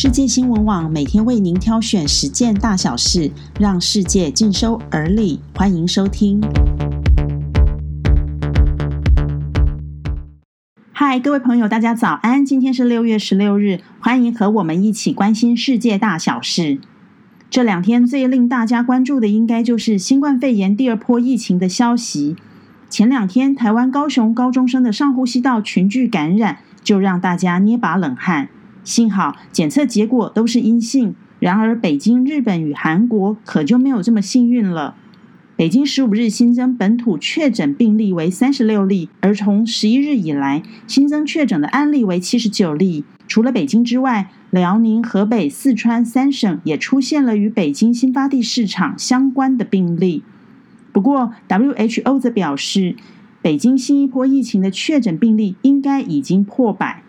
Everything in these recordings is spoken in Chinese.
世界新闻网每天为您挑选十件大小事，让世界尽收耳里。欢迎收听。嗨，各位朋友，大家早安！今天是六月十六日，欢迎和我们一起关心世界大小事。这两天最令大家关注的，应该就是新冠肺炎第二波疫情的消息。前两天，台湾高雄高中生的上呼吸道群聚感染，就让大家捏把冷汗。幸好检测结果都是阴性，然而北京、日本与韩国可就没有这么幸运了。北京十五日新增本土确诊病例为三十六例，而从十一日以来新增确诊的案例为七十九例。除了北京之外，辽宁、河北、四川三省也出现了与北京新发地市场相关的病例。不过，WHO 则表示，北京新一波疫情的确诊病例应该已经破百。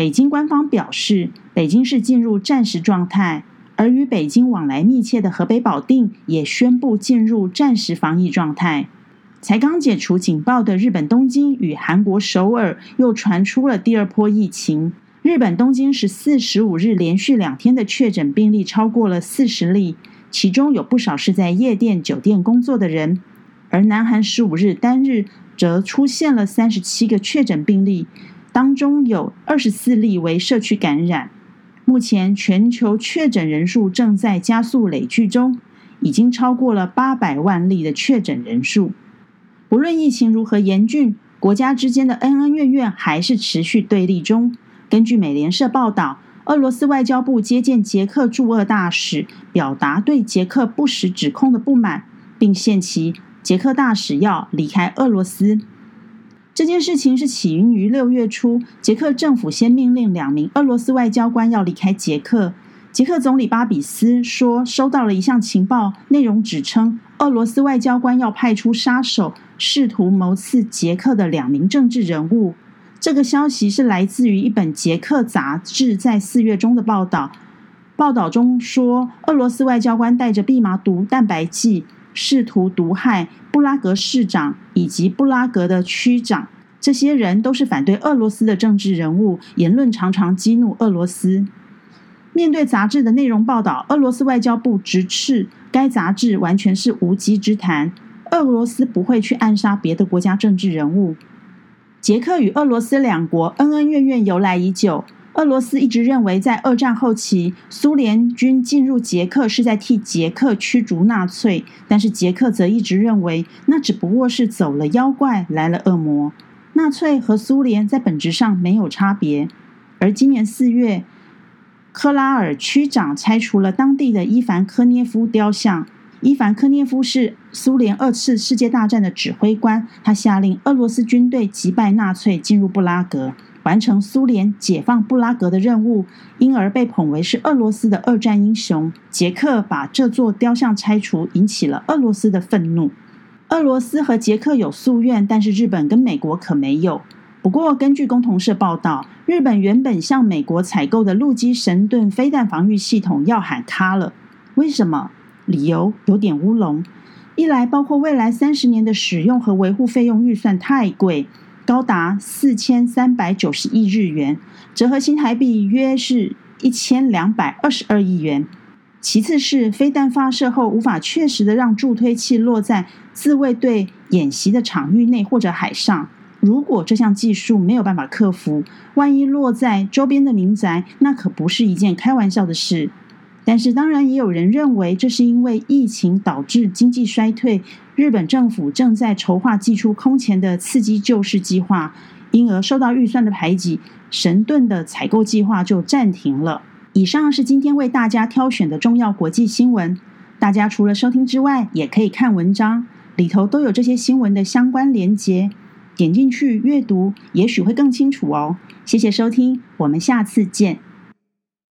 北京官方表示，北京市进入战时状态，而与北京往来密切的河北保定也宣布进入战时防疫状态。才刚解除警报的日本东京与韩国首尔又传出了第二波疫情。日本东京十四、十五日连续两天的确诊病例超过了四十例，其中有不少是在夜店、酒店工作的人。而南韩十五日单日则出现了三十七个确诊病例。当中有二十四例为社区感染，目前全球确诊人数正在加速累聚中，已经超过了八百万例的确诊人数。不论疫情如何严峻，国家之间的恩恩怨怨还是持续对立中。根据美联社报道，俄罗斯外交部接见捷克驻俄大使，表达对捷克不实指控的不满，并限期捷克大使要离开俄罗斯。这件事情是起因于六月初，捷克政府先命令两名俄罗斯外交官要离开捷克。捷克总理巴比斯说，收到了一项情报，内容指称俄罗斯外交官要派出杀手，试图谋刺捷克的两名政治人物。这个消息是来自于一本捷克杂志在四月中的报道。报道中说，俄罗斯外交官带着蓖麻毒蛋白剂。试图毒害布拉格市长以及布拉格的区长，这些人都是反对俄罗斯的政治人物，言论常常激怒俄罗斯。面对杂志的内容报道，俄罗斯外交部直斥该杂志完全是无稽之谈。俄罗斯不会去暗杀别的国家政治人物。捷克与俄罗斯两国恩恩怨怨由来已久。俄罗斯一直认为，在二战后期，苏联军进入捷克是在替捷克驱逐纳粹，但是捷克则一直认为，那只不过是走了妖怪来了恶魔。纳粹和苏联在本质上没有差别。而今年四月，克拉尔区长拆除了当地的伊凡科涅夫雕像。伊凡科涅夫是苏联二次世界大战的指挥官，他下令俄罗斯军队击败纳粹，进入布拉格。完成苏联解放布拉格的任务，因而被捧为是俄罗斯的二战英雄。捷克把这座雕像拆除，引起了俄罗斯的愤怒。俄罗斯和捷克有夙愿，但是日本跟美国可没有。不过，根据共同社报道，日本原本向美国采购的陆基神盾飞弹防御系统要喊卡了。为什么？理由有点乌龙。一来，包括未来三十年的使用和维护费用预算太贵。高达四千三百九十亿日元，折合新台币约是一千两百二十二亿元。其次是飞弹发射后无法确实的让助推器落在自卫队演习的场域内或者海上。如果这项技术没有办法克服，万一落在周边的民宅，那可不是一件开玩笑的事。但是，当然也有人认为，这是因为疫情导致经济衰退，日本政府正在筹划寄出空前的刺激救市计划，因而受到预算的排挤，神盾的采购计划就暂停了。以上是今天为大家挑选的重要国际新闻，大家除了收听之外，也可以看文章，里头都有这些新闻的相关连结，点进去阅读，也许会更清楚哦。谢谢收听，我们下次见。